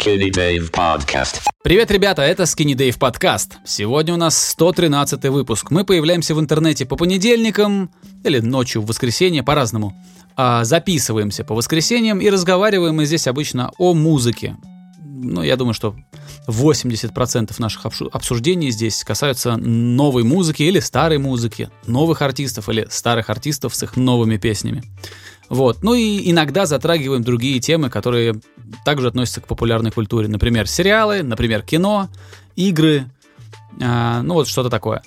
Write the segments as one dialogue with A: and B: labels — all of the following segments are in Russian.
A: Skinny Dave Podcast.
B: Привет, ребята, это Skinny Dave подкаст. Сегодня у нас 113 выпуск. Мы появляемся в интернете по понедельникам или ночью в воскресенье, по-разному. А записываемся по воскресеньям и разговариваем мы здесь обычно о музыке. Ну, я думаю, что 80% наших обсуждений здесь касаются новой музыки или старой музыки, новых артистов или старых артистов с их новыми песнями. Вот. Ну и иногда затрагиваем другие темы, которые также относятся к популярной культуре. Например, сериалы, например, кино, игры, э, ну вот что-то такое.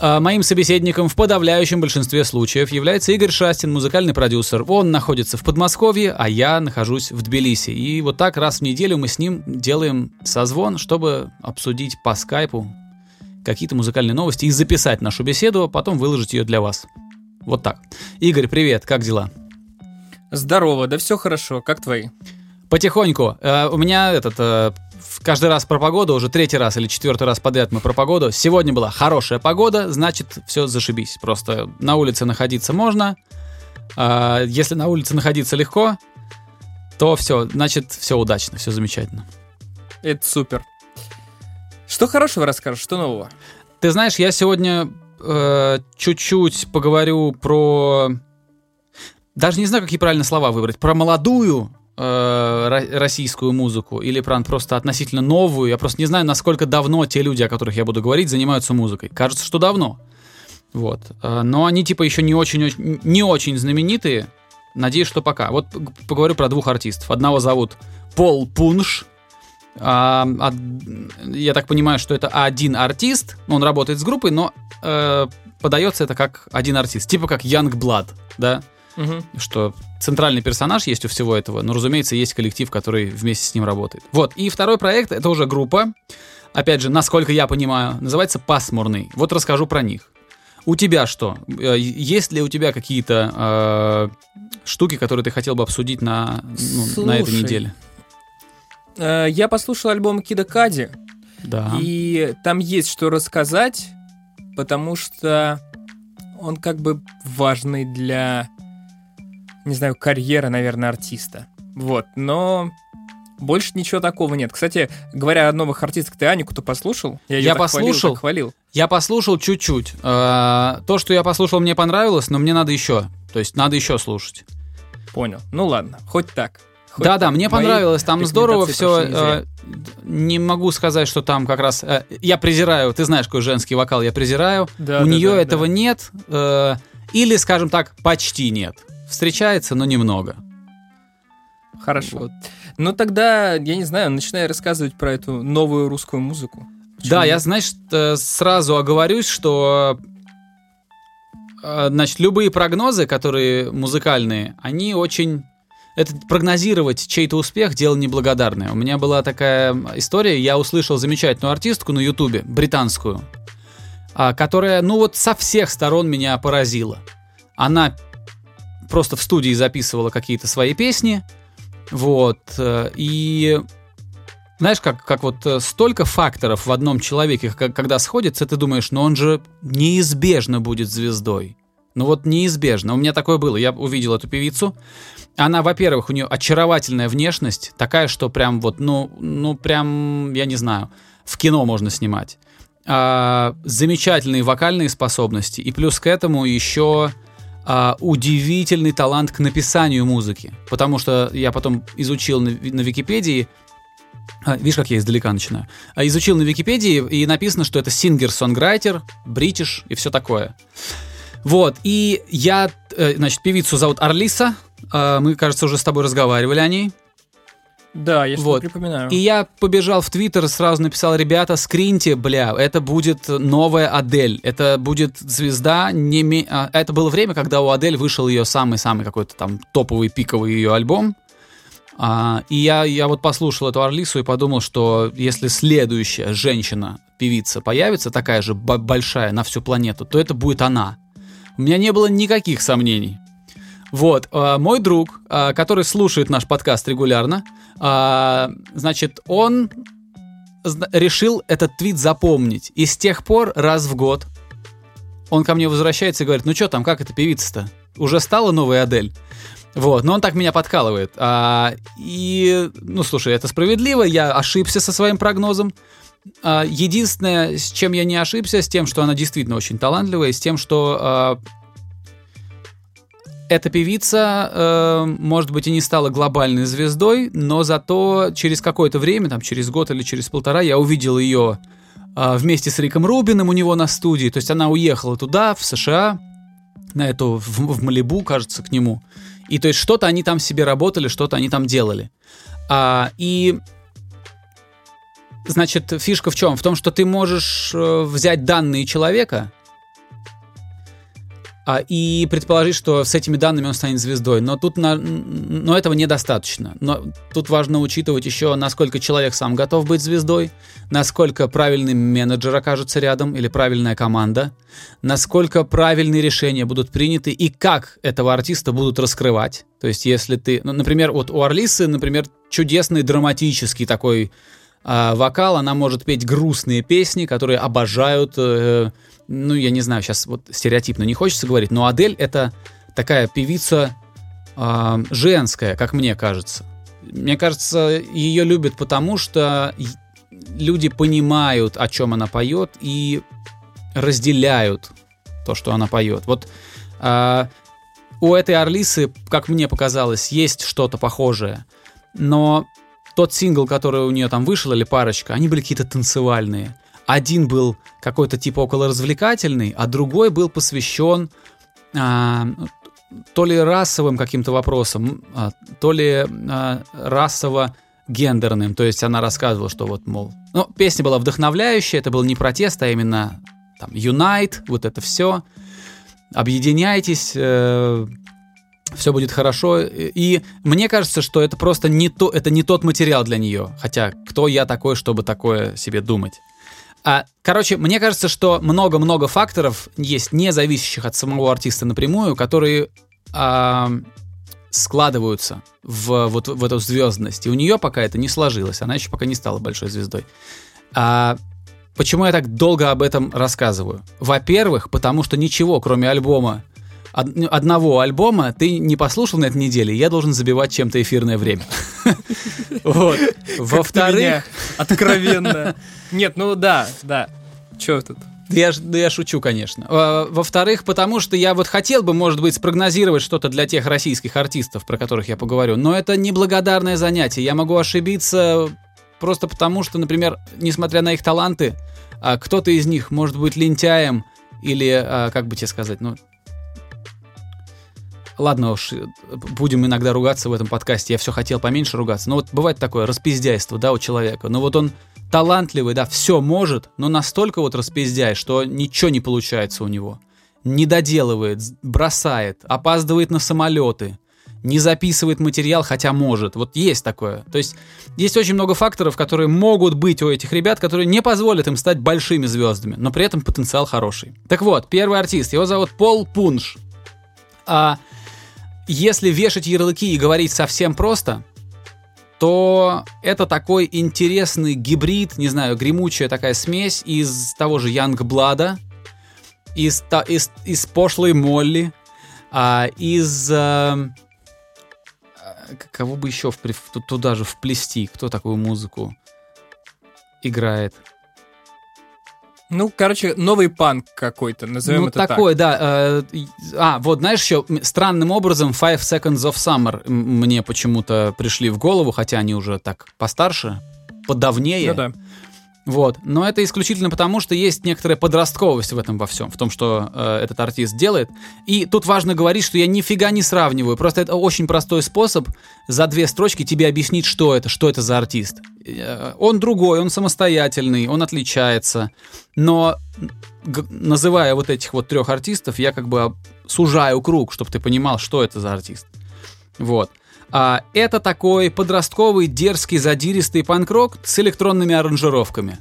B: А моим собеседником в подавляющем большинстве случаев является Игорь Шастин, музыкальный продюсер. Он находится в Подмосковье, а я нахожусь в Тбилиси. И вот так раз в неделю мы с ним делаем созвон, чтобы обсудить по скайпу какие-то музыкальные новости и записать нашу беседу, а потом выложить ее для вас. Вот так. Игорь, привет, как дела?
C: Здорово, да все хорошо, как твои?
B: Потихоньку. Э, у меня этот э, каждый раз про погоду, уже третий раз или четвертый раз подряд мы про погоду. Сегодня была хорошая погода, значит, все зашибись. Просто на улице находиться можно. Э, если на улице находиться легко, то все, значит, все удачно, все замечательно.
C: Это супер. Что хорошего расскажешь, что нового?
B: Ты знаешь, я сегодня э, чуть-чуть поговорю про даже не знаю, какие правильно слова выбрать, про молодую э, российскую музыку или про просто относительно новую. Я просто не знаю, насколько давно те люди, о которых я буду говорить, занимаются музыкой. Кажется, что давно. Вот. Э, но они типа еще не очень, не очень знаменитые. Надеюсь, что пока. Вот поговорю про двух артистов. Одного зовут Пол Пунш. А, а, я так понимаю, что это один артист. Он работает с группой, но э, подается это как один артист. Типа как Young Blood, да? Угу. что центральный персонаж есть у всего этого, но, разумеется, есть коллектив, который вместе с ним работает. Вот, и второй проект — это уже группа, опять же, насколько я понимаю, называется «Пасмурный». Вот расскажу про них. У тебя что? Э, есть ли у тебя какие-то э, штуки, которые ты хотел бы обсудить на, ну, на этой неделе?
C: Э, я послушал альбом Кида Кади.
B: Да.
C: И там есть что рассказать, потому что он как бы важный для не знаю, карьера, наверное, артиста. Вот, но больше ничего такого нет. Кстати, говоря о новых артистах, ты Анику-то послушал?
B: Я, я послушал.
C: Хвалил, хвалил.
B: Я послушал чуть-чуть. Э, то, что я послушал, мне понравилось, но мне надо еще. То есть надо еще слушать.
C: Понял. Ну ладно, хоть так.
B: Да-да, мне понравилось, там здорово все. Э, не могу сказать, что там как раз... Э, я презираю, ты знаешь, какой женский вокал я презираю. Да, У да, нее да, этого да. нет. Э, или, скажем так, почти нет встречается, но немного.
C: Хорошо. Вот. Ну тогда, я не знаю, начинай рассказывать про эту новую русскую музыку.
B: Почему? Да, я, значит, э, сразу оговорюсь, что э, значит, любые прогнозы, которые музыкальные, они очень... Это прогнозировать чей-то успех дело неблагодарное. У меня была такая история, я услышал замечательную артистку на Ютубе, британскую, а, которая, ну вот, со всех сторон меня поразила. Она просто в студии записывала какие-то свои песни, вот, э, и знаешь, как, как вот э, столько факторов в одном человеке, когда сходится, ты думаешь, ну он же неизбежно будет звездой. Ну вот неизбежно. У меня такое было. Я увидел эту певицу. Она, во-первых, у нее очаровательная внешность, такая, что прям вот, ну, ну прям, я не знаю, в кино можно снимать. А, замечательные вокальные способности. И плюс к этому еще а, удивительный талант к написанию музыки. Потому что я потом изучил на, на Википедии, а, видишь, как я издалека начинаю. А, изучил на Википедии, и написано, что это сингер-сонграйтер, бритиш и все такое. Вот, и я, э, значит, певицу зовут Арлиса, а, мы, кажется, уже с тобой разговаривали о ней.
C: Да, я вот. припоминаю.
B: И я побежал в Твиттер, сразу написал, ребята, скриньте, бля, это будет новая Адель, это будет звезда, не ми... а, это было время, когда у Адель вышел ее самый-самый какой-то там топовый, пиковый ее альбом, а, и я, я вот послушал эту Арлису и подумал, что если следующая женщина-певица появится, такая же большая на всю планету, то это будет она. У меня не было никаких сомнений. Вот, э, мой друг, э, который слушает наш подкаст регулярно, э, значит, он решил этот твит запомнить. И с тех пор раз в год он ко мне возвращается и говорит, ну что там, как эта певица-то? Уже стала новая Адель? Вот, но он так меня подкалывает. А, и, ну, слушай, это справедливо, я ошибся со своим прогнозом. А, единственное, с чем я не ошибся, с тем, что она действительно очень талантливая, с тем, что а, эта певица, э, может быть, и не стала глобальной звездой, но зато через какое-то время, там, через год или через полтора, я увидел ее э, вместе с Риком Рубином у него на студии. То есть она уехала туда, в США, на эту, в, в Малибу, кажется, к нему. И то есть что-то они там себе работали, что-то они там делали. А, и Значит, фишка в чем? В том, что ты можешь э, взять данные человека а, и предположить, что с этими данными он станет звездой. Но тут на, но этого недостаточно. Но тут важно учитывать еще, насколько человек сам готов быть звездой, насколько правильный менеджер окажется рядом или правильная команда, насколько правильные решения будут приняты и как этого артиста будут раскрывать. То есть, если ты, ну, например, вот у Орлисы, например, чудесный драматический такой э, вокал, она может петь грустные песни, которые обожают э, ну, я не знаю, сейчас вот стереотипно не хочется говорить, но Адель это такая певица э, женская, как мне кажется. Мне кажется, ее любят потому, что люди понимают, о чем она поет, и разделяют то, что она поет. Вот э, у этой Орлисы, как мне показалось, есть что-то похожее, но тот сингл, который у нее там вышел, или парочка, они были какие-то танцевальные. Один был какой-то типа около развлекательный, а другой был посвящен а, то ли расовым каким-то вопросам, а, то ли а, расово-гендерным. То есть она рассказывала, что вот, мол... Ну, песня была вдохновляющая, это был не протест, а именно там Unite, вот это все. Объединяйтесь, э, все будет хорошо. И мне кажется, что это просто не, то, это не тот материал для нее. Хотя кто я такой, чтобы такое себе думать? А, короче, мне кажется, что много-много факторов есть, не зависящих от самого артиста напрямую, которые а, складываются в, вот, в эту звездность. И у нее пока это не сложилось, она еще пока не стала большой звездой. А, почему я так долго об этом рассказываю? Во-первых, потому что ничего, кроме альбома, одного альбома ты не послушал на этой неделе, я должен забивать чем-то эфирное время. Вот. Во-вторых...
C: Откровенно. Нет, ну да, да. Че тут?
B: Я, да я шучу, конечно. Во-вторых, потому что я вот хотел бы, может быть, спрогнозировать что-то для тех российских артистов, про которых я поговорю, но это неблагодарное занятие. Я могу ошибиться просто потому, что, например, несмотря на их таланты, а, кто-то из них может быть лентяем или, а, как бы тебе сказать, ну, ладно уж, будем иногда ругаться в этом подкасте, я все хотел поменьше ругаться, но вот бывает такое распиздяйство, да, у человека, но вот он талантливый, да, все может, но настолько вот распиздяй, что ничего не получается у него. Не доделывает, бросает, опаздывает на самолеты, не записывает материал, хотя может. Вот есть такое. То есть есть очень много факторов, которые могут быть у этих ребят, которые не позволят им стать большими звездами, но при этом потенциал хороший. Так вот, первый артист, его зовут Пол Пунш. А если вешать ярлыки и говорить совсем просто, то это такой интересный гибрид, не знаю, гремучая такая смесь из того же Янгблада, из, из, из пошлой Молли, а, из... А, кого бы еще в, туда же вплести? Кто такую музыку играет?
C: Ну, короче, новый панк какой-то, назовем
B: ну,
C: это
B: такой,
C: так.
B: да. Э, а, вот, знаешь, еще странным образом Five Seconds of Summer мне почему-то пришли в голову, хотя они уже так постарше, подавнее.
C: Ну да.
B: Вот. Но это исключительно потому, что есть некоторая подростковость в этом во всем, в том, что э, этот артист делает. И тут важно говорить, что я нифига не сравниваю. Просто это очень простой способ за две строчки тебе объяснить, что это, что это за артист. Э, он другой, он самостоятельный, он отличается. Но называя вот этих вот трех артистов, я как бы сужаю круг, чтобы ты понимал, что это за артист. Вот. А, это такой подростковый, дерзкий, задиристый панк-рок с электронными аранжировками.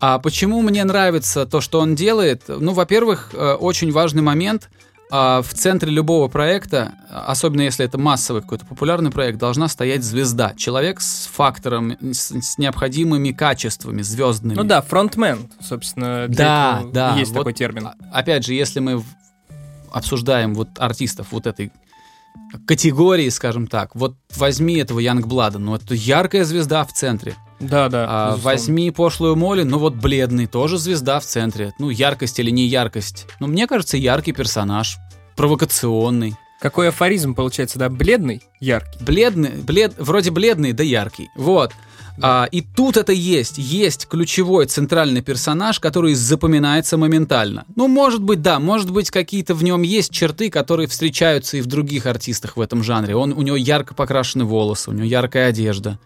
B: А почему мне нравится то, что он делает? Ну, во-первых, э, очень важный момент. А, в центре любого проекта, особенно если это массовый какой-то популярный проект, должна стоять звезда. Человек с фактором, с, необходимыми качествами звездными.
C: Ну да, фронтмен, собственно.
B: да, да.
C: Есть
B: вот,
C: такой термин.
B: Опять же, если мы обсуждаем вот артистов вот этой категории, скажем так. Вот возьми этого Янгблада, ну это яркая звезда в центре.
C: Да, да.
B: А,
C: безусловно.
B: возьми пошлую Молли, ну вот бледный, тоже звезда в центре. Ну, яркость или не яркость. Ну, мне кажется, яркий персонаж, провокационный.
C: Какой афоризм получается, да? Бледный, яркий.
B: Бледный, блед, вроде бледный, да яркий. Вот. А, и тут это есть. Есть ключевой центральный персонаж, который запоминается моментально. Ну, может быть, да, может быть, какие-то в нем есть черты, которые встречаются и в других артистах в этом жанре. Он, у него ярко покрашены волосы, у него яркая одежда.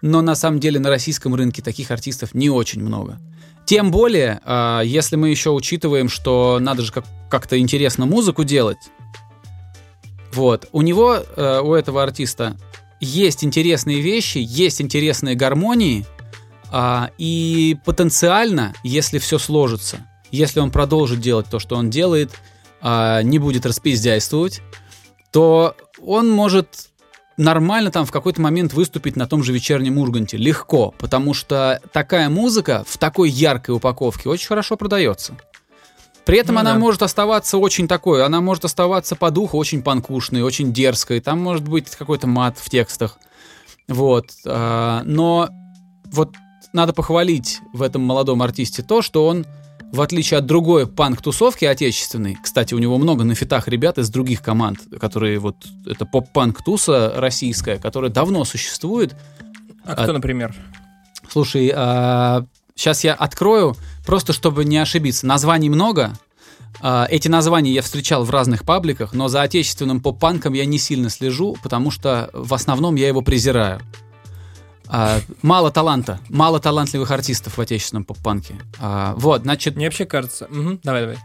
B: Но на самом деле на российском рынке таких артистов не очень много. Тем более, а, если мы еще учитываем, что надо же как- как-то интересно музыку делать. Вот. У него, э, у этого артиста, есть интересные вещи, есть интересные гармонии, а, и потенциально, если все сложится, если он продолжит делать то, что он делает, а, не будет распиздяйствовать, то он может нормально там в какой-то момент выступить на том же вечернем Урганте. Легко, потому что такая музыка в такой яркой упаковке очень хорошо продается. При этом
C: Ну
B: она
C: да.
B: может оставаться очень такой, она может оставаться по духу очень панкушной, очень дерзкой, там может быть какой-то мат в текстах. Вот. а, Но вот надо похвалить в этом молодом артисте то, что он, в отличие от другой панк-тусовки отечественной, кстати, у него много на фитах ребят из других команд, которые вот, это поп-панк-туса российская, которая давно существует,
C: А
B: А-
C: кто, например?
B: Слушай, сейчас я открою, просто чтобы не ошибиться. Названий много. А, эти названия я встречал в разных пабликах, но за отечественным поп-панком я не сильно слежу, потому что в основном я его презираю. А, мало таланта, мало талантливых артистов в отечественном поп-панке. А, вот, значит,
C: Мне вообще кажется... Мгм, Давай, давай.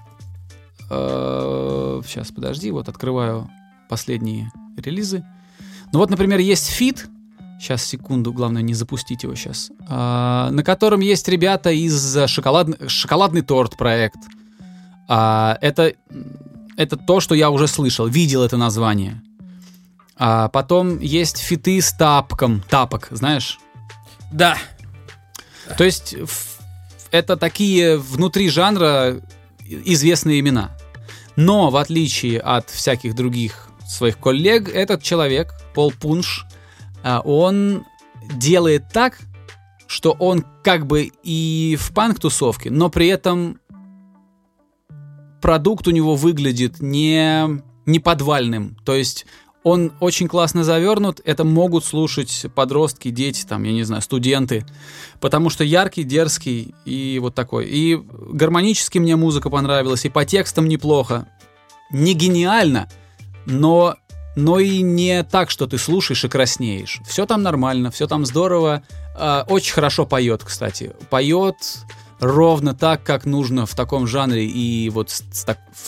B: сейчас, подожди, вот открываю последние релизы. Ну вот, например, есть фит. Сейчас, секунду, главное не запустить его сейчас. а, на котором есть ребята из э, шоколад... шоколадный торт проект. А, это, это то, что я уже слышал, видел это название. А потом есть фиты с тапком. Тапок, знаешь?
C: Да.
B: То есть это такие внутри жанра известные имена. Но в отличие от всяких других своих коллег, этот человек, Пол Пунш, он делает так, что он как бы и в панк-тусовке, но при этом продукт у него выглядит не, не подвальным. То есть он очень классно завернут, это могут слушать подростки, дети, там, я не знаю, студенты, потому что яркий, дерзкий и вот такой. И гармонически мне музыка понравилась, и по текстам неплохо. Не гениально, но, но и не так, что ты слушаешь и краснеешь. Все там нормально, все там здорово. А, очень хорошо поет, кстати. Поет ровно так, как нужно в таком жанре и вот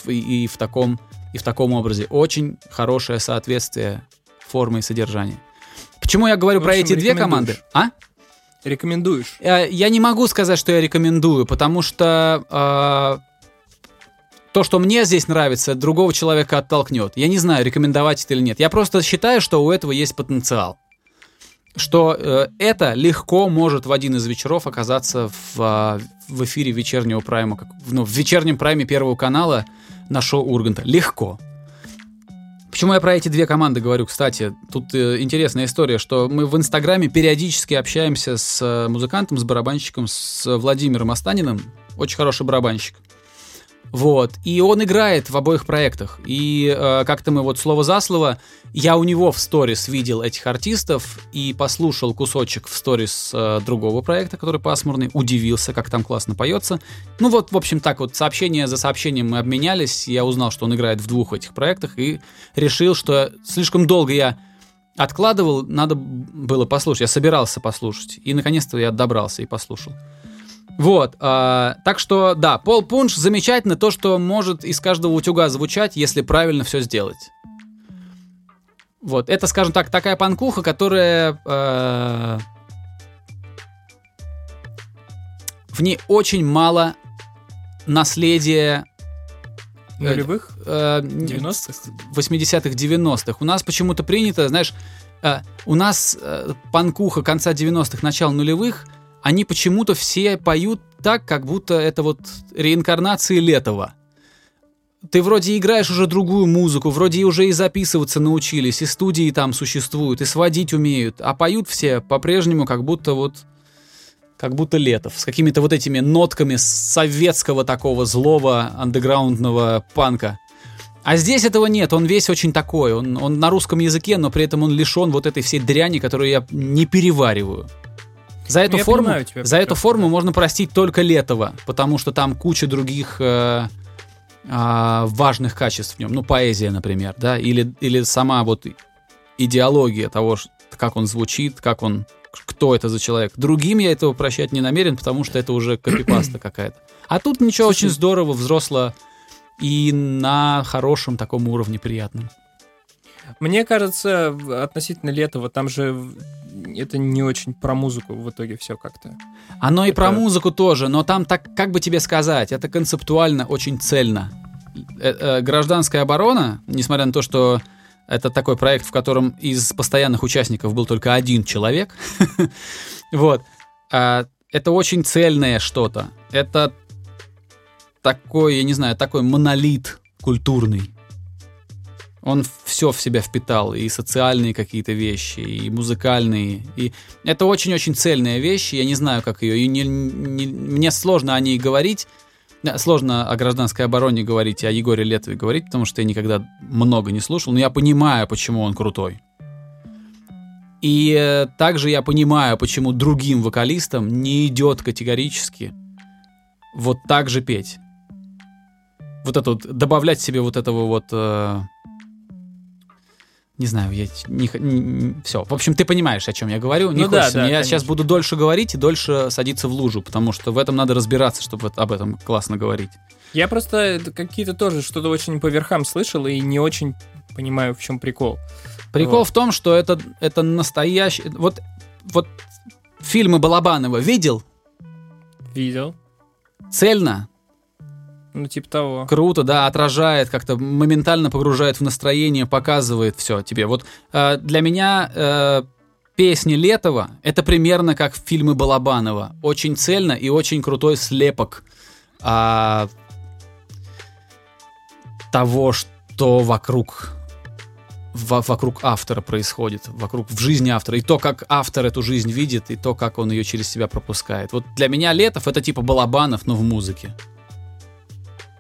B: и в таком и в таком образе. Очень хорошее соответствие формы и содержания. Почему я говорю
C: В
B: про
C: общем,
B: эти две команды? А?
C: Рекомендуешь.
B: Э, Я не могу сказать, что я рекомендую, потому что э, то, что мне здесь нравится, другого человека оттолкнет. Я не знаю, рекомендовать это или нет. Я просто считаю, что у этого есть потенциал. Что э, это легко может в один из вечеров оказаться в, а, в эфире вечернего прайма, как- ну, в вечернем прайме Первого канала на шоу Урганта. Легко. Почему я про эти две команды говорю? Кстати, тут э, интересная история, что мы в Инстаграме периодически общаемся с э, музыкантом, с барабанщиком, с Владимиром Останиным. Очень хороший барабанщик. Вот. И он играет в обоих проектах. И э, как-то мы вот слово за слово, я у него в сторис видел этих артистов и послушал кусочек в сторис э, другого проекта, который пасмурный, удивился, как там классно поется. Ну вот, в общем, так вот, сообщение за сообщением мы обменялись, я узнал, что он играет в двух этих проектах и решил, что слишком долго я откладывал, надо было послушать. Я собирался послушать. И наконец-то я добрался и послушал. Вот, а, так что, да, Пол Пунш замечательно то, что может из каждого утюга звучать, если правильно все сделать. Вот, это, скажем так, такая панкуха, которая... э, в ней очень мало наследия
C: Нулевых?
B: э,
C: 90-х?
B: 80-х, 90-х. У нас почему-то принято, знаешь, э, у нас э, панкуха конца 90-х, начала нулевых, они почему-то все поют так, как будто это вот реинкарнации Летова. ты вроде играешь уже другую музыку, вроде уже и записываться научились, и студии там существуют, и сводить умеют, а поют все по-прежнему как будто вот как будто Летов, с какими-то вот этими нотками советского такого злого андеграундного панка. А здесь этого нет, он весь очень такой, он, он на русском языке, но при этом он лишен вот этой всей дряни, которую я не перевариваю. За эту
C: Ну, Я
B: форму,
C: тебя
B: за эту форму можно простить только Летова, потому что там куча других э, а, важных качеств в нем. Ну, поэзия, например, да, или, или сама вот идеология того, как он звучит, как он, кто это за человек. Другим я этого прощать не намерен, потому что это уже копипаста какая-то. А тут ничего
C: Слушай,
B: очень здорово, взросло и на хорошем таком уровне приятном.
C: Мне кажется, относительно Летова, там же это не очень про музыку в итоге все как-то.
B: Оно и про
C: Это-
B: музыку тоже, но там так, как бы тебе сказать, это концептуально очень цельно. Э, э, Гражданская оборона, несмотря на то, что это такой проект, в котором из постоянных участников был только один человек, вот, а, это очень цельное что-то. Это такой, я не знаю, такой монолит культурный. Он все в себя впитал, и социальные какие-то вещи, и музыкальные. И это очень-очень цельная вещь, я не знаю, как ее. И не- не- мне сложно о ней говорить, сложно о гражданской обороне говорить, и о Егоре Летове говорить, потому что я никогда много не слушал, но я понимаю, почему он крутой. И э, также я понимаю, почему другим вокалистам не идет категорически вот так же петь. Вот это вот, добавлять себе вот этого вот... э, не знаю, я не, все. В общем, ты понимаешь, о чем я говорю. Не
C: Ну да,
B: хочется.
C: да,
B: мне. я
C: конечно.
B: сейчас буду дольше говорить и дольше садиться в лужу, потому что в этом надо разбираться, чтобы об этом классно говорить.
C: Я просто это какие-то тоже что-то очень по верхам слышал и не очень понимаю, в чем прикол.
B: Прикол
C: Вот.
B: в том, что это, это настоящий... Вот, вот фильмы Балабанова видел?
C: Видел.
B: Цельно,
C: Ну, типа того.
B: круто, да, отражает, как-то моментально погружает в настроение, показывает все тебе. Вот э, для меня э, песни Летова это примерно как фильмы Балабанова. Очень цельно и очень крутой слепок а, того, что вокруг во- вокруг автора происходит, вокруг в жизни автора, и то, как автор эту жизнь видит, и то, как он ее через себя пропускает. Вот для меня Летов это типа Балабанов, но в музыке.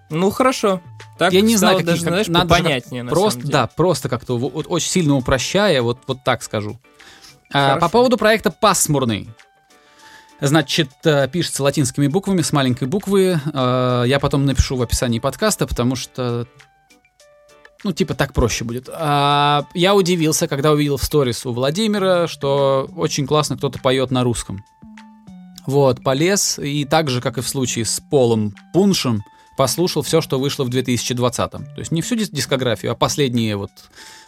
C: Ну, хорошо. Так
B: Я не знаю, какие,
C: даже,
B: как-
C: знаешь,
B: надо
C: понятнее, на
B: Просто, да, просто как-то вот очень сильно упрощая, вот, вот так скажу. А, по поводу проекта «Пасмурный». Значит, э, пишется латинскими буквами, с маленькой буквы. Э, Я потом напишу в описании подкаста, потому что, ну, типа, так проще будет. А, Я удивился, когда увидел в сторис у Владимира, что очень классно кто-то поет на русском. Вот, полез, и так же, как и в случае с Полом Пуншем, послушал все, что вышло в 2020. То есть не всю дис- дискографию, а последние вот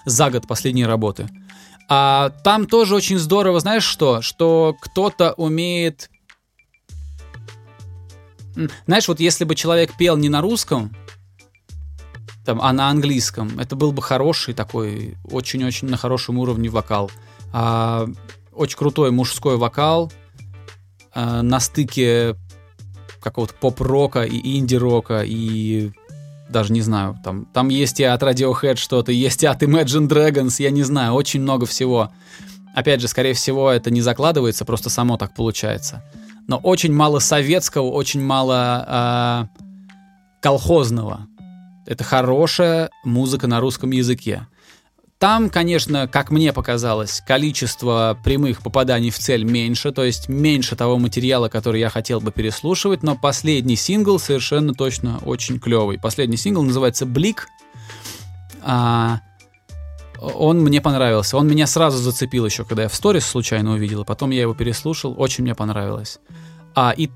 B: за год последние работы. А там тоже очень здорово, знаешь что? Что кто-то умеет... Знаешь, вот если бы человек пел не на русском, там, а на английском, это был бы хороший такой, очень-очень на хорошем уровне вокал. А, очень крутой мужской вокал а, на стыке какого-то поп-рока и инди-рока, и даже не знаю, там, там есть и от Radiohead что-то, есть и от Imagine Dragons, я не знаю, очень много всего. Опять же, скорее всего, это не закладывается, просто само так получается. Но очень мало советского, очень мало а, колхозного. Это хорошая музыка на русском языке. Там, конечно, как мне показалось, количество прямых попаданий в цель меньше, то есть меньше того материала, который я хотел бы переслушивать, но последний сингл совершенно точно очень клевый. Последний сингл называется «Блик». А, он мне понравился. Он меня сразу зацепил еще, когда я в сторис случайно увидел, и потом я его переслушал. Очень мне понравилось. А, и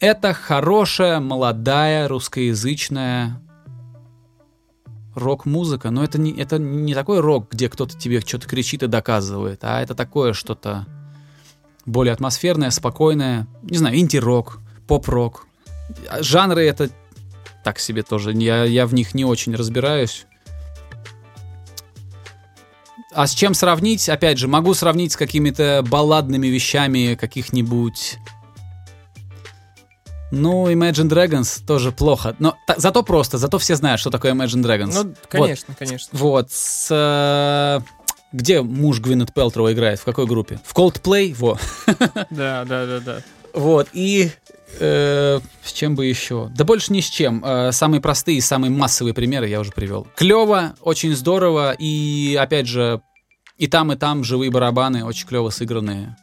B: это хорошая, молодая, русскоязычная рок-музыка, но это не, это не такой рок, где кто-то тебе что-то кричит и доказывает, а это такое что-то более атмосферное, спокойное, не знаю, инди-рок, поп-рок. А Жанры это так себе тоже, я, я в них не очень разбираюсь. А с чем сравнить? Опять же, могу сравнить с какими-то балладными вещами каких-нибудь Ну, Imagine Dragons тоже плохо. Но та- зато просто, зато все знают, что такое Imagine Dragons.
C: Ну, конечно, конечно.
B: Вот, с... э, Где муж Гвинет Пелтроу играет? В какой группе? В Coldplay? Во.
C: Да, да, да, да.
B: Вот, и... э, с чем бы еще? Да больше ни с чем. Э, самые простые, самые массовые примеры я уже привел. Клево, очень здорово, и, опять же, и там, и там живые барабаны, очень клево сыгранные.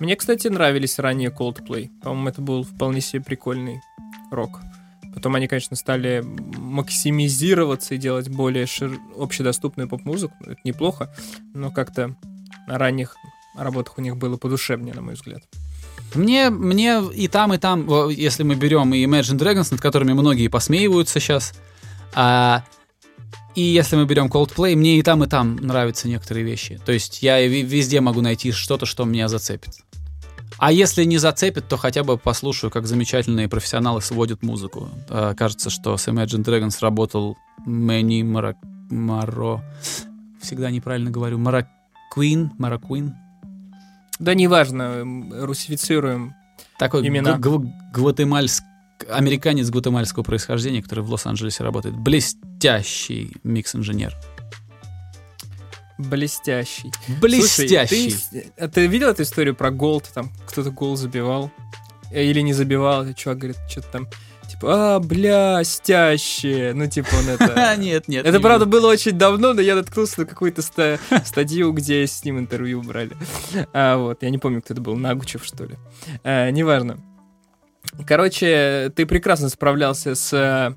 C: Мне, кстати, нравились ранее Coldplay. По-моему, это был вполне себе прикольный рок. Потом они, конечно, стали максимизироваться и делать более шир... общедоступную поп-музыку. Это неплохо, но как-то на ранних работах у них было подушевнее, на мой взгляд.
B: Мне, мне и там, и там, если мы берем и Imagine Dragons, над которыми многие посмеиваются сейчас, а, и если мы берем Coldplay, мне и там, и там нравятся некоторые вещи. То есть я везде могу найти что-то, что меня зацепит. А если не зацепит, то хотя бы послушаю, как замечательные профессионалы сводят музыку. А, кажется, что с Imagine Dragons работал Мэнни Мара... Маро... Всегда неправильно говорю. Мараквин? Мараквин?
C: Да неважно, м, русифицируем.
B: Такой
C: Имена.
B: г- гв- гватемальск... американец гватемальского происхождения, который в Лос-Анджелесе работает. Блестящий микс-инженер.
C: Блестящий.
B: Блестящий.
C: Слушай, ты, а ты видел эту историю про гол? Там кто-то гол забивал? Э, Или не забивал? И чувак говорит, что-то там, типа, а, блястяще. Ну, типа, он это...
B: нет, нет.
C: Это,
B: не
C: правда, было очень давно, но я наткнулся на какую-то ста- статью, где с ним интервью брали. А, вот, я не помню, кто это был, Нагучев, что ли. А, неважно. Короче, ты прекрасно справлялся с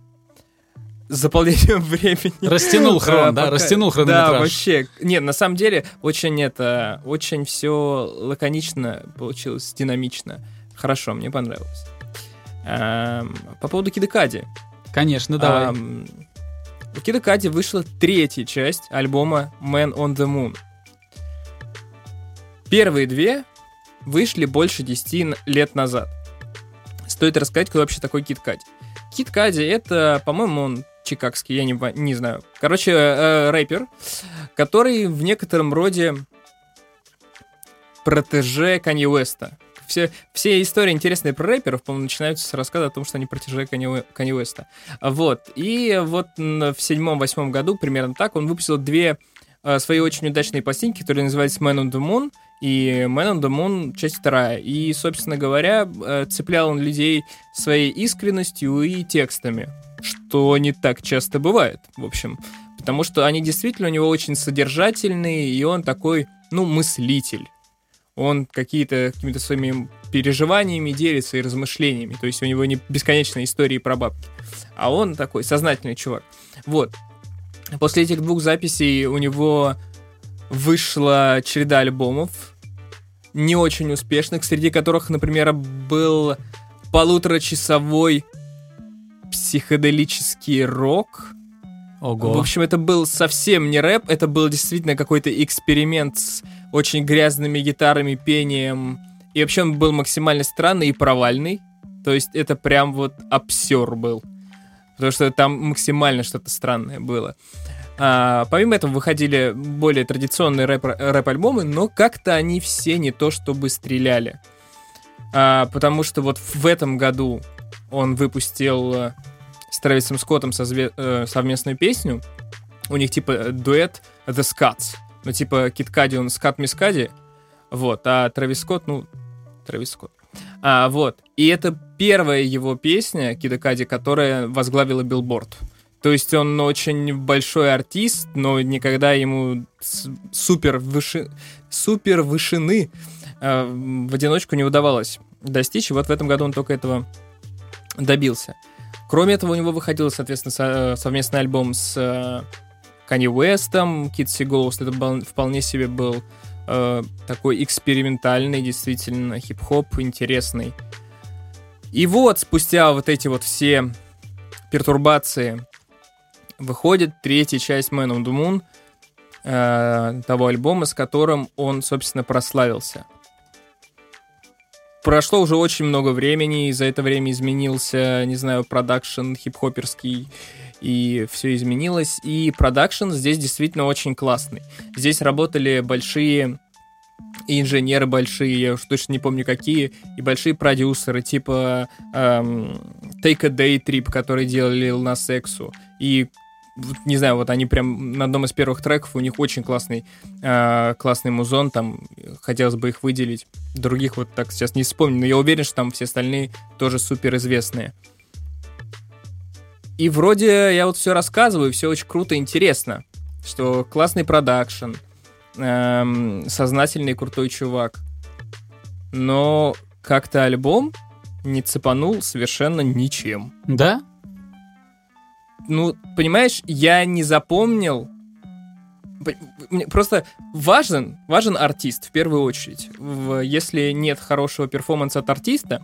C: э, заполнением времени.
B: Растянул хрон,
C: А,
B: да,
C: пока-
B: растянул
C: Да,
B: хронометраж.
C: вообще. Нет, на самом деле, очень это, очень все лаконично получилось, динамично. Хорошо, мне понравилось. Ам, По поводу Кидекади.
B: Конечно, давай.
C: Ам, У Кида Кади вышла третья часть альбома Man on the Moon. Первые две вышли больше 10 н- лет назад. Стоит рассказать, кто вообще такой Кит Кади. Кит Кади это, по-моему, он чикагский, я не, не знаю. Короче, э, рэпер, который в некотором роде протеже Канье Уэста. Все, все истории интересные про рэперов, по-моему, начинаются с рассказа о том, что они протеже Канье Канье Уэста. Вот. И вот в седьмом-восьмом году, примерно так, он выпустил две э, свои очень удачные пластинки, которые назывались Man on the Moon и Man on the Moon, часть вторая. И, собственно говоря, э, цеплял он людей своей искренностью и текстами, что не так часто бывает, в общем. Потому что они действительно у него очень содержательные, и он такой, ну, мыслитель. Он какие-то какими-то своими переживаниями делится и размышлениями. То есть у него не бесконечные истории про бабки. А он такой сознательный чувак. Вот. После этих двух записей у него вышла череда альбомов, не очень успешных, среди которых, например, был полуторачасовой психоделический рок.
B: Ого.
C: В общем, это был совсем не рэп, это был действительно какой-то эксперимент с очень грязными гитарами, пением. И вообще он был максимально странный и провальный. То есть это прям вот обсер был. Потому что там максимально что-то странное было. А, помимо этого выходили более традиционные рэп- рэп-альбомы, но как-то они все не то чтобы стреляли. А, потому что вот в этом году он выпустил э, с Трэвисом Скоттом созве- э, совместную песню. У них типа э, дуэт The Scats. Ну, типа Кит Кади, он Скат Мискади. Вот, а Трэвис Скотт, ну, Трэвис Скотт. А, вот. И это первая его песня, Кида Кади, которая возглавила билборд. То есть он очень большой артист, но никогда ему супер, выши... супер вышины э, в одиночку не удавалось достичь. И вот в этом году он только этого добился. Кроме этого, у него выходил, соответственно, со- совместный альбом с э, Канье Уэстом, Китси Ghost. Это был- вполне себе был э, такой экспериментальный, действительно, хип-хоп, интересный. И вот, спустя вот эти вот все пертурбации, выходит третья часть Man on the Moon, э, того альбома, с которым он, собственно, прославился. Прошло уже очень много времени, и за это время изменился, не знаю, продакшн хип-хоперский, и все изменилось. И продакшн здесь действительно очень классный. Здесь работали большие и инженеры большие, я уж точно не помню какие, и большие продюсеры, типа эм, Take a Day Trip, который делали Nas X, и не знаю, вот они прям на одном из первых треков, у них очень классный, э, классный музон, там хотелось бы их выделить. Других вот так сейчас не вспомню, но я уверен, что там все остальные тоже супер известные. И вроде я вот все рассказываю, все очень круто интересно, что классный продакшн, эм, сознательный крутой чувак. Но как-то альбом не цепанул совершенно ничем.
B: Да?
C: Ну, понимаешь, я не запомнил. Просто важен, важен артист в первую очередь. Если нет хорошего перформанса от артиста,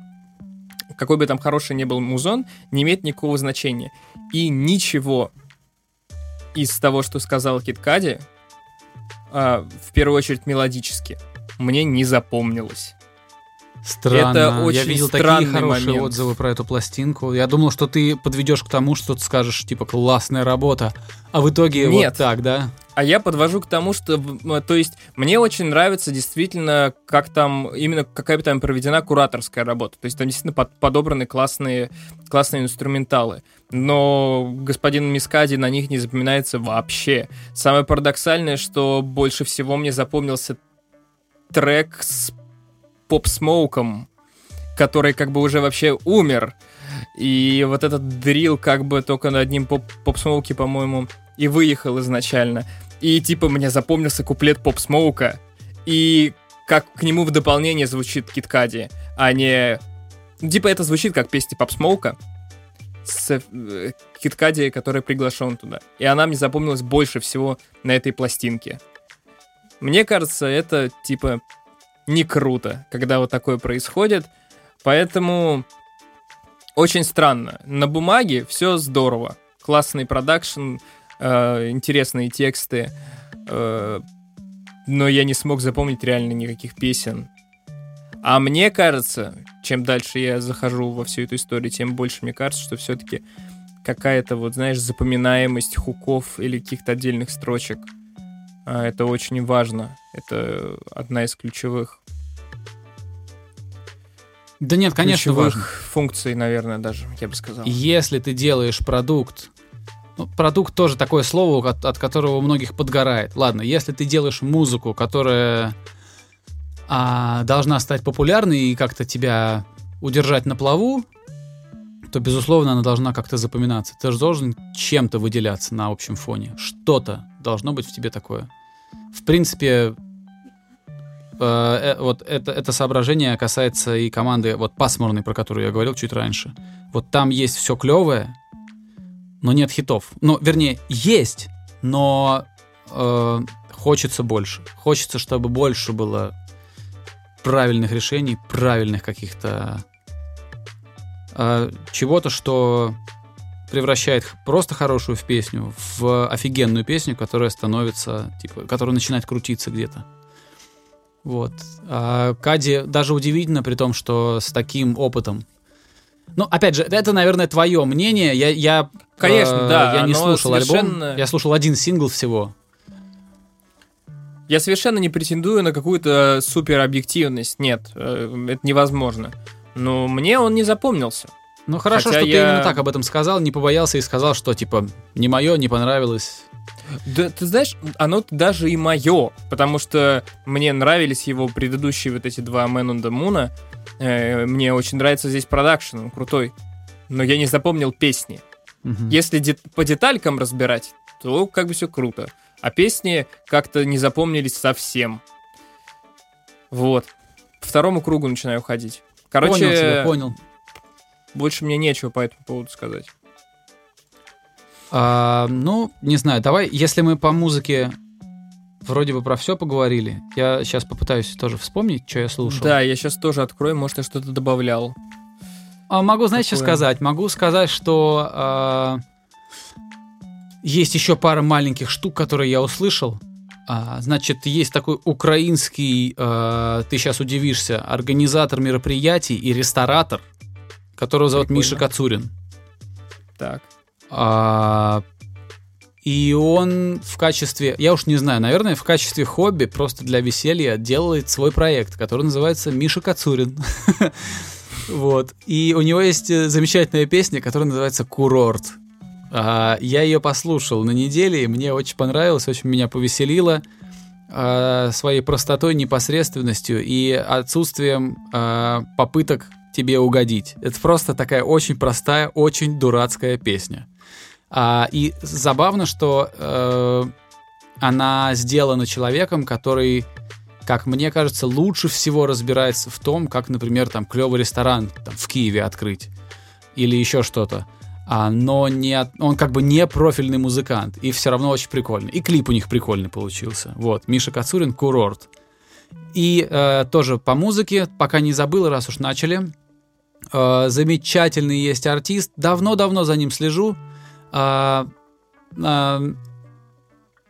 C: какой бы там хороший ни был музон, не имеет никакого значения. И ничего из того, что сказал Кит Кади, а, в первую очередь мелодически, мне не запомнилось.
B: Странно.
C: Это очень
B: Я видел такие хорошие
C: момент.
B: отзывы про эту пластинку. Я думал, что ты подведешь к тому, что ты скажешь, типа, классная работа. А в итоге
C: Нет.
B: вот так, да?
C: А я подвожу к тому, что, м, то есть, мне очень нравится действительно, как там, именно какая там проведена кураторская работа. То есть, там действительно под- подобраны классные, классные инструменталы. Но господин Mescudi на них не запоминается вообще. Самое парадоксальное, что больше всего мне запомнился трек с Pop Smoke ом, который как бы уже вообще умер. И вот этот drill как бы только на одним поп, Pop Smoke е, по-моему, и выехал изначально. И типа мне запомнился куплет Pop Smoke а. И как к нему в дополнение звучит Kid Cudi, а не... Типа это звучит как песня поп-смоука с э, Киткади, который приглашен туда. И она мне запомнилась больше всего на этой пластинке. Мне кажется, это типа не круто, когда вот такое происходит. Поэтому очень странно. На бумаге все здорово. Классный продакшн, э, интересные тексты. э, но я не смог запомнить реально никаких песен. А мне кажется, чем дальше я захожу во всю эту историю, тем больше мне кажется, что все-таки какая-то, вот, знаешь, запоминаемость хуков или каких-то отдельных строчек. а, Это очень важно. Это одна из ключевых,
B: Да нет, конечно,
C: ключевых
B: важно.
C: функций, наверное, даже, я бы сказал.
B: Если ты делаешь продукт, ну, продукт тоже такое слово, от, от которого у многих подгорает. Ладно, если ты делаешь музыку, которая а, должна стать популярной и как-то тебя удержать на плаву, то, безусловно, она должна как-то запоминаться. Ты же должен чем-то выделяться на общем фоне. Что-то должно быть в тебе такое. В принципе, э, э, вот это, это соображение касается и команды вот пасмурной, про которую я говорил чуть раньше. Вот там есть все клевое, но нет хитов. Ну, вернее, есть, но э, хочется больше. Хочется, чтобы больше было правильных решений, правильных каких-то э, чего-то, что превращает просто хорошую в песню в офигенную песню, которая становится, типа, которая начинает крутиться где-то. Вот. А Кади даже удивительно, при том, что с таким опытом. Ну, опять же, это, наверное, твое мнение. Я, я
C: Конечно,
B: э,
C: да,
B: Я не слушал альбом.
C: совершенно-
B: Я слушал один сингл всего.
C: Я совершенно не претендую на какую-то супер объективность. Нет, э, это невозможно. Но мне он не запомнился.
B: Ну хорошо,
C: Хотя
B: что ты
C: я-
B: именно так об этом сказал, не побоялся и сказал, что типа не мое, не понравилось.
C: Да, ты знаешь, оно даже и мое, потому что мне нравились его предыдущие вот эти два Man on the Moon. Э, мне очень нравится здесь продакшн, он крутой. Но я не запомнил песни.
B: Мгм.
C: Если де- по деталькам разбирать, то как бы все круто. А песни как-то не запомнились совсем. Вот. По второму кругу начинаю ходить. Короче,
B: понял тебя, понял.
C: Больше мне нечего по этому поводу сказать.
B: А, ну, не знаю, давай, если мы по музыке вроде бы про все поговорили, я сейчас попытаюсь тоже вспомнить, что я слушал.
C: Да, я сейчас тоже открою, может, я что-то добавлял.
B: А могу, знаете, что сказать? Могу сказать, что а, есть еще пара маленьких штук, которые я услышал. А, значит, есть такой украинский, а, ты сейчас удивишься, организатор мероприятий и ресторатор, которого зовут
C: Прикольно.
B: Миша Кацурин.
C: Так.
B: А, И он в качестве, я уж не знаю, наверное, в качестве хобби, просто для веселья, делает свой проект, который называется Миша Кацурин. Вот. И у него есть э, замечательная песня, которая называется «Курорт». А, я ее послушал на неделе, и мне очень понравилось, очень меня повеселило а, своей простотой, непосредственностью и отсутствием а, попыток тебе угодить. Это просто такая очень простая, очень дурацкая песня. А, и забавно, что э, она сделана человеком, который, как мне кажется, лучше всего разбирается в том, как, например, там клевый ресторан там, в Киеве открыть или еще что-то. А, но не, он как бы не профильный музыкант, и все равно очень прикольный. И клип у них прикольный получился. Вот, Миша Кацурин «Курорт». И э, тоже по музыке, пока не забыл, раз уж начали. Э, замечательный есть артист, давно-давно за ним слежу. А, а,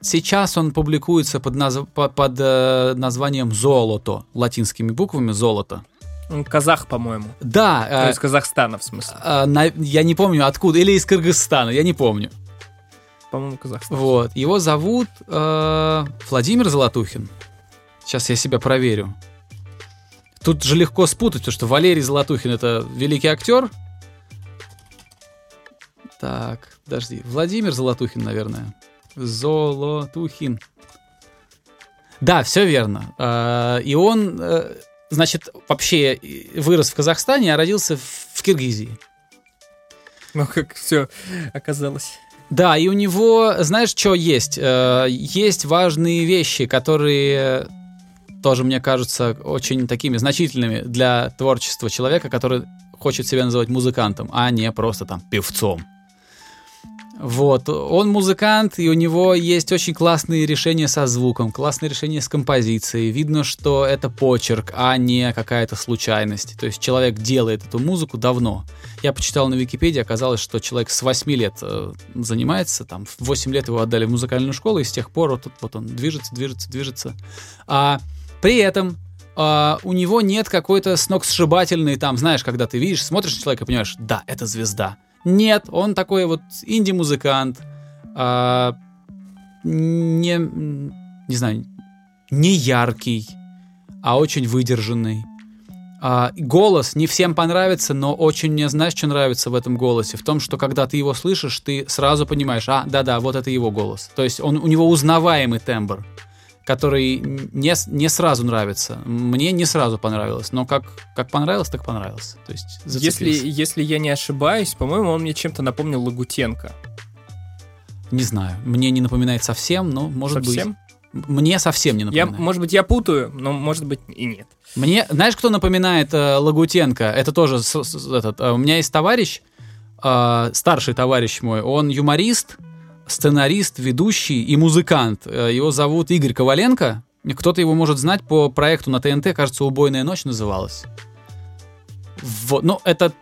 B: сейчас он публикуется под, наз... под, под э, названием «Золото», латинскими буквами «Золото».
C: Он казах, по-моему.
B: Да.
C: То э, из Казахстана, в смысле.
B: Э, на, я не помню откуда, или из Кыргызстана, я не помню.
C: По-моему, Казахстан.
B: Вот. Его зовут э, Владимир Золотухин. Сейчас я себя проверю. Тут же легко спутать, потому что Валерий Золотухин это великий актер, так, подожди. Владимир Золотухин, наверное. Золотухин. Да, все верно. А, и он, э, значит, вообще вырос в Казахстане, а родился в Киргизии.
C: Ну, как все оказалось.
B: Да, и у него, знаешь, что есть? Э, есть важные вещи, которые тоже, мне кажутся, очень такими значительными для творчества человека, который хочет себя называть музыкантом, а не просто там певцом. Вот, он музыкант, и у него есть очень классные решения со звуком, классные решения с композицией. Видно, что это почерк, а не какая-то случайность. То есть человек делает эту музыку давно. Я почитал на Википедии, оказалось, что человек с 8 лет э, занимается, там, в 8 лет его отдали в музыкальную школу, и с тех пор вот, вот он движется, движется, движется. А при этом Uh, у него нет какой-то сногсшибательной, там, знаешь, когда ты видишь, смотришь на человека и понимаешь, да, это звезда. Нет, он такой вот инди-музыкант, а, не, не знаю, не яркий, а очень выдержанный. А, голос не всем понравится, но очень мне, знаешь, что нравится в этом голосе? В том, что когда ты его слышишь, ты сразу понимаешь, а, да-да, вот это его голос. То есть он, у него узнаваемый тембр который не, не сразу нравится. Мне не сразу понравилось, но как, как понравилось, так понравилось. То есть
C: если, если я не ошибаюсь, по-моему, он мне чем-то напомнил Лагутенко.
B: Не знаю, мне не напоминает совсем, но может совсем? быть. Мне совсем не напоминает.
C: Я, может быть, я путаю, но может быть и нет.
B: Мне, знаешь, кто напоминает э, Лагутенко? Это тоже с, с, этот. Э, у меня есть товарищ, э, старший товарищ мой, он юморист, сценарист, ведущий и музыкант. Э, его зовут Игорь Коваленко. Кто-то его может знать по проекту на ТНТ, кажется, «Убойная ночь» называлась. Вот, ну, это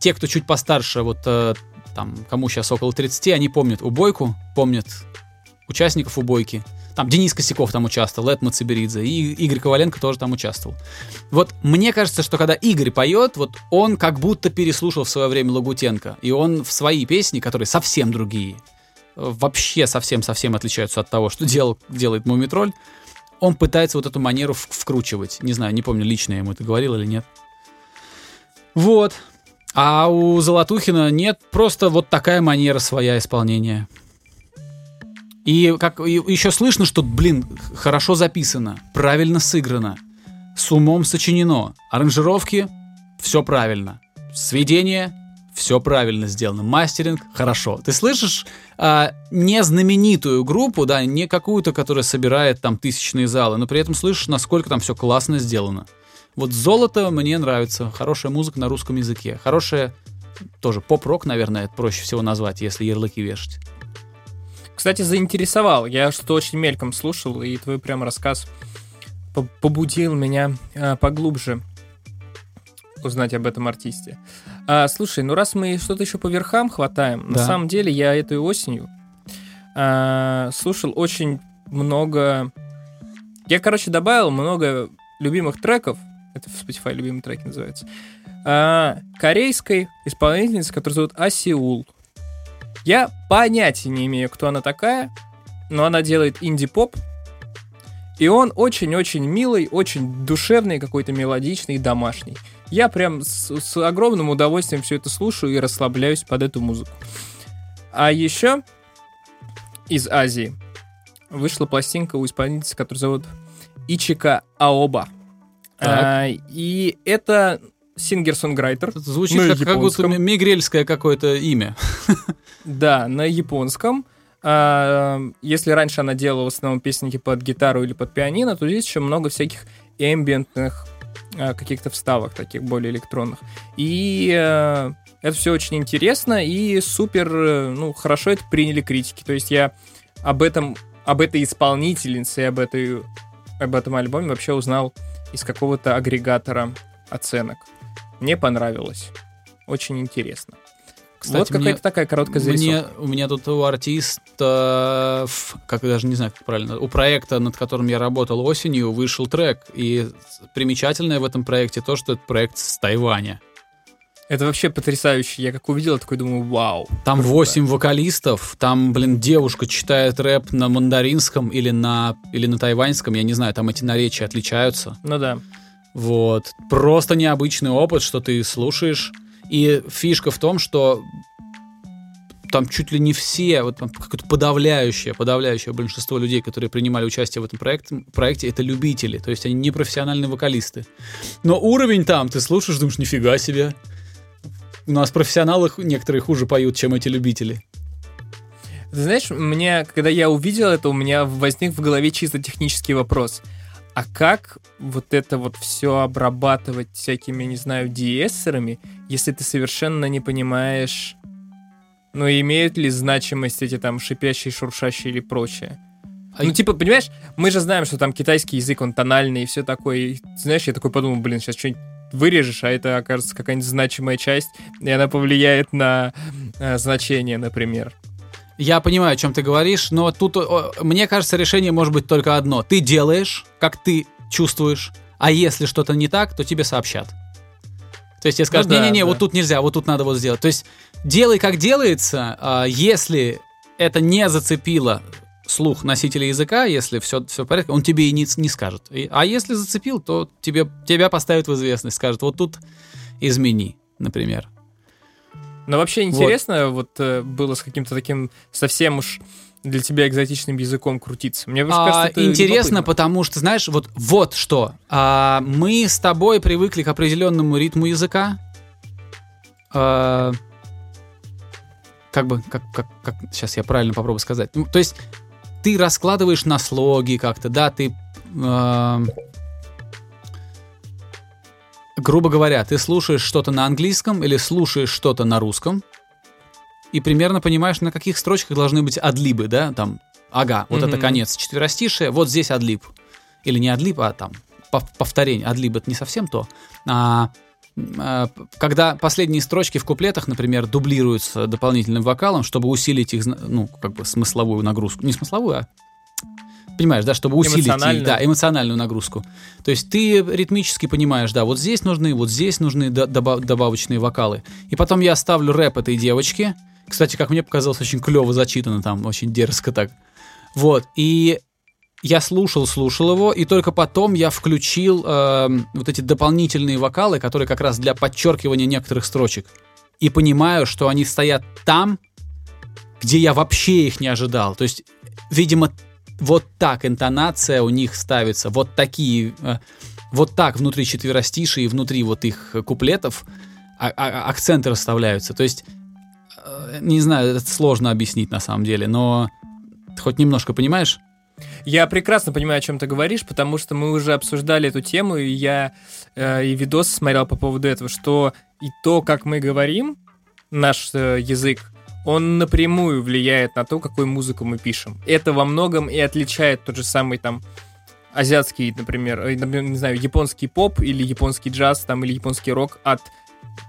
B: те, кто чуть постарше, вот э, там, кому сейчас около 30, они помнят «Убойку», помнят участников «Убойки». Там Денис Косяков там участвовал, Эд Мацеберидзе, и Игорь Коваленко тоже там участвовал. Вот мне кажется, что когда Игорь поет, вот он как будто переслушал в свое время Лагутенко, и он в свои песни, которые совсем другие, вообще совсем-совсем отличаются от того, что делал, делает Мумитроль, он пытается вот эту манеру вкручивать. Не знаю, не помню, лично я ему это говорил или нет. Вот. А у Золотухина нет, просто вот такая манера своя исполнения. И как и еще слышно, что, блин, хорошо записано, правильно сыграно, с умом сочинено. Аранжировки все правильно. Сведение все правильно сделано. Мастеринг хорошо. Ты слышишь а, не знаменитую группу, да, не какую-то, которая собирает там тысячные залы, но при этом слышишь, насколько там все классно сделано. Вот золото мне нравится. Хорошая музыка на русском языке. Хорошая тоже поп-рок, наверное, это проще всего назвать, если ярлыки вешать.
C: Кстати, заинтересовал. Я что-то очень мельком слушал, и твой прям рассказ побудил меня а, поглубже узнать об этом артисте. А, слушай, ну раз мы что-то еще по верхам хватаем, да. на самом деле я этой осенью а, слушал очень много... Я, короче, добавил много любимых треков, это в Spotify любимые треки называются, а, корейской исполнительницы, которая зовут Асиул. Я понятия не имею, кто она такая, но она делает инди-поп, и он очень-очень милый, очень душевный, какой-то мелодичный, домашний. Я прям с, с огромным удовольствием все это слушаю и расслабляюсь под эту музыку. А еще из Азии вышла пластинка у исполнительницы, которую зовут Ичика Аоба. А, и это сингер-сонграйтер.
B: Звучит как, как будто мигрельское какое-то имя.
C: Да, на японском. А, если раньше она делала в основном песенки под гитару или под пианино, то здесь еще много всяких эмбиентных каких-то вставок, таких более электронных. И а, это все очень интересно и супер, э, ну, хорошо это приняли критики. То есть я об этом, об этой исполнительнице, об, этой, об этом альбоме вообще узнал из какого-то агрегатора оценок. Мне понравилось. Очень интересно. Кстати, вот какая-то такая короткая зарисовка.
B: Мне, у меня тут у артиста, как даже не знаю, как правильно, у проекта, над которым я работал осенью, вышел трек. И примечательное в этом проекте то, что этот проект с Тайваня.
C: Это вообще потрясающе. Я как увидел, такой думаю, вау.
B: Там восемь вокалистов, там, блин, девушка читает рэп на мандаринском или на, или на тайваньском, я не знаю, там эти наречия отличаются.
C: Ну да.
B: Вот. Просто необычный опыт, что ты слушаешь. И фишка в том, что там чуть ли не все, вот какое-то подавляющее, подавляющее большинство людей, которые принимали участие в этом проекте, проекте, это любители, то есть они не профессиональные вокалисты. Но уровень там, ты слушаешь, думаешь, нифига себе. У нас профессионалы некоторые хуже поют, чем эти любители.
C: Ты знаешь, мне, когда я увидел это, у меня возник в голове чисто технический вопрос. А как вот это вот все обрабатывать всякими, не знаю, диэссерами, если ты совершенно не понимаешь, ну, имеют ли значимость эти там шипящие, шуршащие или прочее? А ну, типа, понимаешь, мы же знаем, что там китайский язык, он тональный и все такое. И, знаешь, я такой подумал, блин, сейчас что-нибудь вырежешь, а это окажется какая-нибудь значимая часть, и она повлияет на э, значение, например.
B: Я понимаю, о чем ты говоришь, но тут, мне кажется, решение может быть только одно. Ты делаешь, как ты чувствуешь, а если что-то не так, то тебе сообщат. То есть тебе скажут, не-не-не, ну, да, вот тут нельзя, вот тут надо вот сделать. То есть делай, как делается, а если это не зацепило слух носителя языка, если все, все в порядке, он тебе и не, не скажет. И, а если зацепил, то тебе, тебя поставят в известность, скажут, вот тут измени, например.
C: Но вообще интересно вот, вот э, было с каким-то таким совсем уж для тебя экзотичным языком крутиться.
B: Мне кажется, а, это интересно, любопытно. потому что, знаешь, вот, вот что. А, мы с тобой привыкли к определенному ритму языка. А, как бы, как, как, как, сейчас я правильно попробую сказать. Ну, то есть ты раскладываешь на слоги как-то, да, ты... Э, грубо говоря, ты слушаешь что-то на английском или слушаешь что-то на русском, и примерно понимаешь, на каких строчках должны быть адлибы, да, там, ага, вот mm-hmm. это конец четверостишия, вот здесь адлиб. Или не адлиб, а там повторение. Адлиб это не совсем то. А, а, когда последние строчки в куплетах, например, дублируются дополнительным вокалом, чтобы усилить их, ну, как бы смысловую нагрузку. Не смысловую, а понимаешь, да, чтобы усилить их, да, эмоциональную нагрузку. То есть ты ритмически понимаешь, да, вот здесь нужны, вот здесь нужны добав- добавочные вокалы. И потом я ставлю рэп этой девочки. Кстати, как мне показалось, очень клево зачитано там, очень дерзко так. Вот, и я слушал, слушал его, и только потом я включил э, вот эти дополнительные вокалы, которые как раз для подчеркивания некоторых строчек. И понимаю, что они стоят там, где я вообще их не ожидал. То есть, видимо, вот так интонация у них ставится, вот такие, э, вот так внутри четверостишей и внутри вот их куплетов а, а, акценты расставляются. То есть, э, не знаю, это сложно объяснить на самом деле, но хоть немножко понимаешь?
C: Я прекрасно понимаю, о чем ты говоришь, потому что мы уже обсуждали эту тему, и я э, и видосы смотрел по поводу этого, что и то, как мы говорим, наш э, язык, он напрямую влияет на то, какую музыку мы пишем. Это во многом и отличает тот же самый там азиатский, например, э, не знаю, японский поп или японский джаз там или японский рок от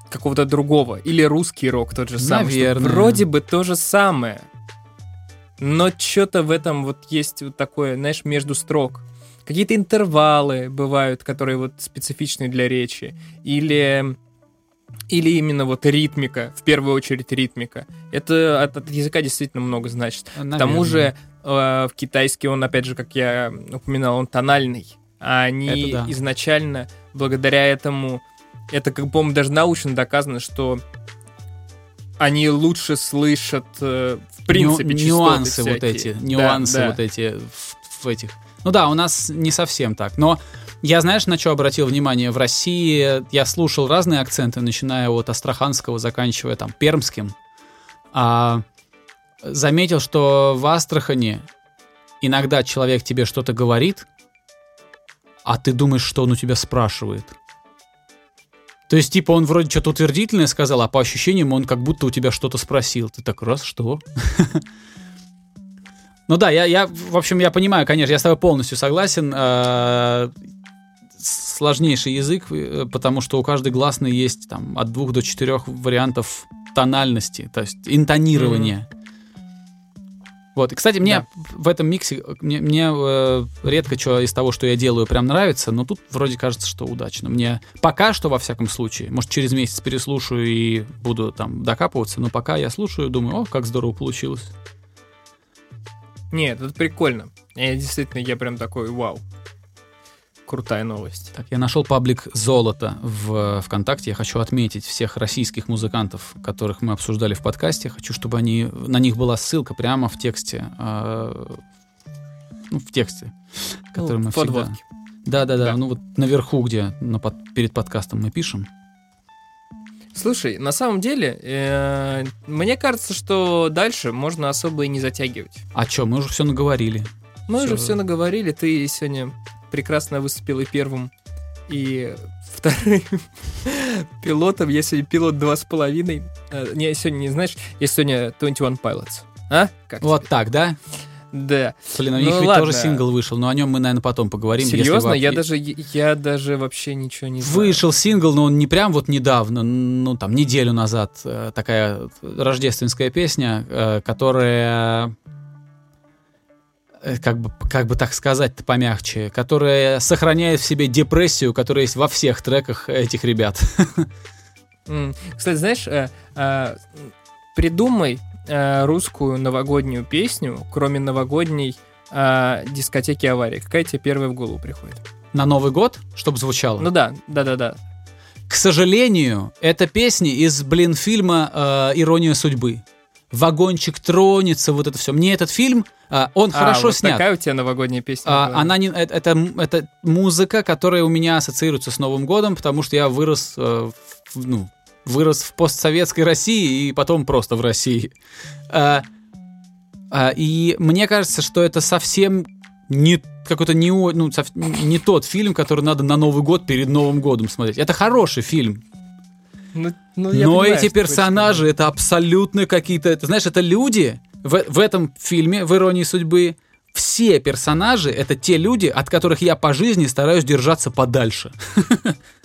C: какого-то другого или русский рок тот же самый.
B: Наверное.
C: Вроде бы то же самое. Но что-то в этом вот есть вот такое, знаешь, между строк. Какие-то интервалы бывают, которые вот специфичны для речи. Или или именно вот ритмика, в первую очередь ритмика. Это от, от языка действительно много значит. К тому же э, в китайский он, опять же, как я упоминал, он тональный. А они да. изначально, благодаря этому, это, как по-моему, даже научно доказано, что они лучше слышат, э, в принципе,
B: Ню- Нюансы всякие. вот эти, нюансы да, да. вот эти в, в этих. Ну да, у нас не совсем так, но я, знаешь, на что обратил внимание? В России я слушал разные акценты, начиная от астраханского, заканчивая там пермским. А, заметил, что в Астрахани иногда человек тебе что-то говорит, а ты думаешь, что он у тебя спрашивает. То есть, типа, он вроде что-то утвердительное сказал, а по ощущениям он как будто у тебя что-то спросил. Ты так, раз, что? Ну да, я, я, в общем, я понимаю, конечно, я с тобой полностью согласен. Сложнейший язык, э, потому что у каждой гласной есть там от двух до четырех вариантов тональности, то есть интонирования. Mm-hmm. Вот. И, кстати, мне да. в этом миксе мне, мне э, редко что из того, что я делаю, прям нравится, но тут вроде кажется, что удачно. Мне пока что, во всяком случае, может, через месяц переслушаю и буду там докапываться, но пока я слушаю, думаю, о, как здорово получилось.
C: Нет, это прикольно. Я действительно, я прям такой, вау крутая новость.
B: Так, я нашел паблик «Золото» в ВКонтакте. Я хочу отметить всех российских музыкантов, которых мы обсуждали в подкасте. Хочу, чтобы они, на них была ссылка прямо в тексте. Э, ну, в тексте, который ну, мы всегда... Да-да-да, да. ну вот наверху, где на под, перед подкастом мы пишем.
C: Слушай, на самом деле, э, мне кажется, что дальше можно особо и не затягивать.
B: А что, мы уже все наговорили.
C: Мы все. уже все наговорили, ты сегодня прекрасно выступил и первым, и вторым пилотом. Я сегодня пилот два с половиной. Э, не, сегодня не знаешь, я сегодня 21 Pilots. А?
B: Как вот тебе? так, да?
C: Да.
B: Блин, у них ну, ведь ладно. тоже сингл вышел, но о нем мы, наверное, потом поговорим.
C: Серьезно? Если... Я, даже, я даже вообще ничего не
B: знаю. Вышел сингл, но он не прям вот недавно, ну там неделю назад, э, такая рождественская песня, э, которая как бы, как бы так сказать-то помягче, которая сохраняет в себе депрессию, которая есть во всех треках этих ребят.
C: Кстати, знаешь, э, э, придумай русскую новогоднюю песню, кроме новогодней дискотеки аварии. Какая тебе первая в голову приходит?
B: На Новый год, чтобы звучало?
C: Ну да, да-да-да.
B: К сожалению, это песни из, блин, фильма «Ирония судьбы» вагончик тронется, вот это все. Мне этот фильм, а, он а, хорошо
C: вот
B: снят.
C: такая у тебя новогодняя песня?
B: А, она не, это, это, это музыка, которая у меня ассоциируется с Новым годом, потому что я вырос, э, в, ну, вырос в постсоветской России и потом просто в России. А, а, и мне кажется, что это совсем не какой-то не, ну, не тот фильм, который надо на Новый год перед Новым годом смотреть. Это хороший фильм, ну, ну, Но понимаю, эти персонажи это абсолютно какие-то, это, знаешь, это люди в, в этом фильме, в «Иронии судьбы», все персонажи это те люди, от которых я по жизни стараюсь держаться подальше.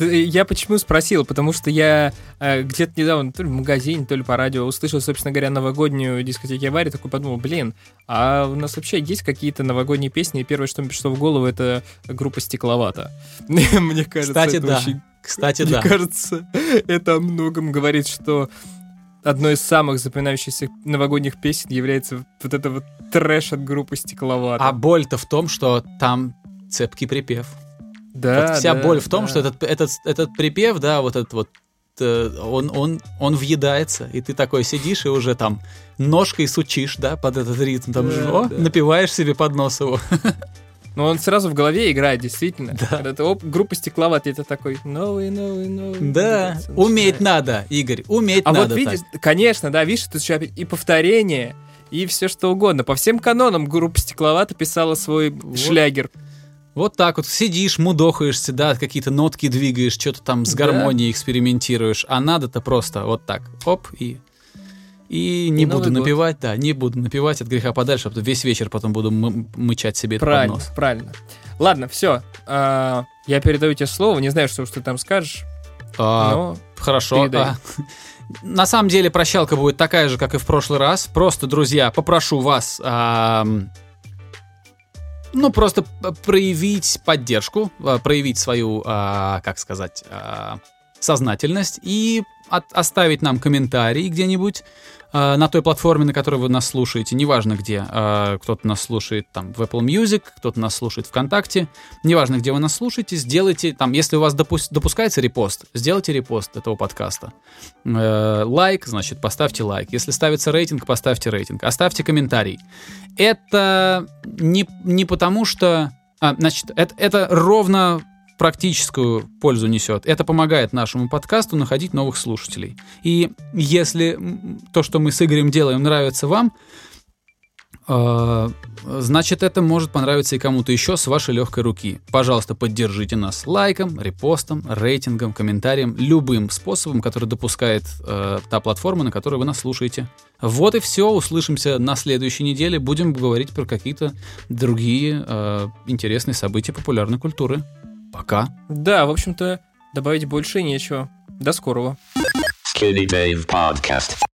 C: Я почему спросил? Потому что я э, где-то недавно, то ли в магазине, то ли по радио, услышал, собственно говоря, новогоднюю дискотеку аварии, такой подумал, блин, а у нас вообще есть какие-то новогодние песни, и первое, что мне пришло в голову, это группа «Стекловата». Мне кажется,
B: Кстати, это да. очень... Кстати,
C: Мне
B: да.
C: кажется, это о многом говорит, что одной из самых запоминающихся новогодних песен является вот это вот трэш от группы «Стекловата».
B: А боль-то в том, что там цепкий припев. Да, вот вся да, боль в том, да. что этот, этот, этот припев, да, вот этот вот, э, он, он, он въедается, и ты такой сидишь и уже там ножкой сучишь, да, под этот ритм, там да, же, о, да. напиваешь себе под нос его.
C: Но он сразу в голове играет, действительно. Да. Когда ты, оп, группа стекловат, это такой новый, новый, новый.
B: Да, уметь надо, Игорь, уметь
C: а
B: надо.
C: А вот видишь, так. конечно, да, видишь, тут еще и повторение, и все что угодно. По всем канонам группа стекловата писала свой вот. шлягер.
B: Вот так вот сидишь, мудохаешься, да, какие-то нотки двигаешь, что-то там с гармонией да. экспериментируешь, а надо-то просто вот так, оп, и и не и буду напивать, год. да, не буду напивать от греха подальше, а весь вечер потом буду мычать себе
C: правильно,
B: под нос.
C: Правильно, Ладно, все. А, я передаю тебе слово, не знаю, что, что ты там скажешь.
B: А, но хорошо. А, на самом деле прощалка будет такая же, как и в прошлый раз. Просто, друзья, попрошу вас а, ну, просто проявить поддержку, а, проявить свою, а, как сказать, а, сознательность и оставить нам комментарий где-нибудь. э, на той платформе, на которой вы нас слушаете, неважно где. Э, кто-то нас слушает там в Apple Music, кто-то нас слушает ВКонтакте, неважно где вы нас слушаете, сделайте там, если у вас допу- допускается репост, сделайте репост этого подкаста. Э, лайк, значит, поставьте лайк. Если ставится рейтинг, поставьте рейтинг. Оставьте комментарий. Это не, не потому что... А, значит, это, это ровно практическую пользу несет. Это помогает нашему подкасту находить новых слушателей. И если то, что мы с Игорем делаем, нравится вам, э, значит, это может понравиться и кому-то еще с вашей легкой руки. Пожалуйста, поддержите нас лайком, репостом, рейтингом, комментарием, любым способом, который допускает э, та платформа, на которой вы нас слушаете. Вот и все. Услышимся на следующей неделе. Будем говорить про какие-то другие э, интересные события популярной культуры. Пока.
C: Да, в общем-то, добавить больше нечего. До скорого.
A: Skinny Dave Podcast.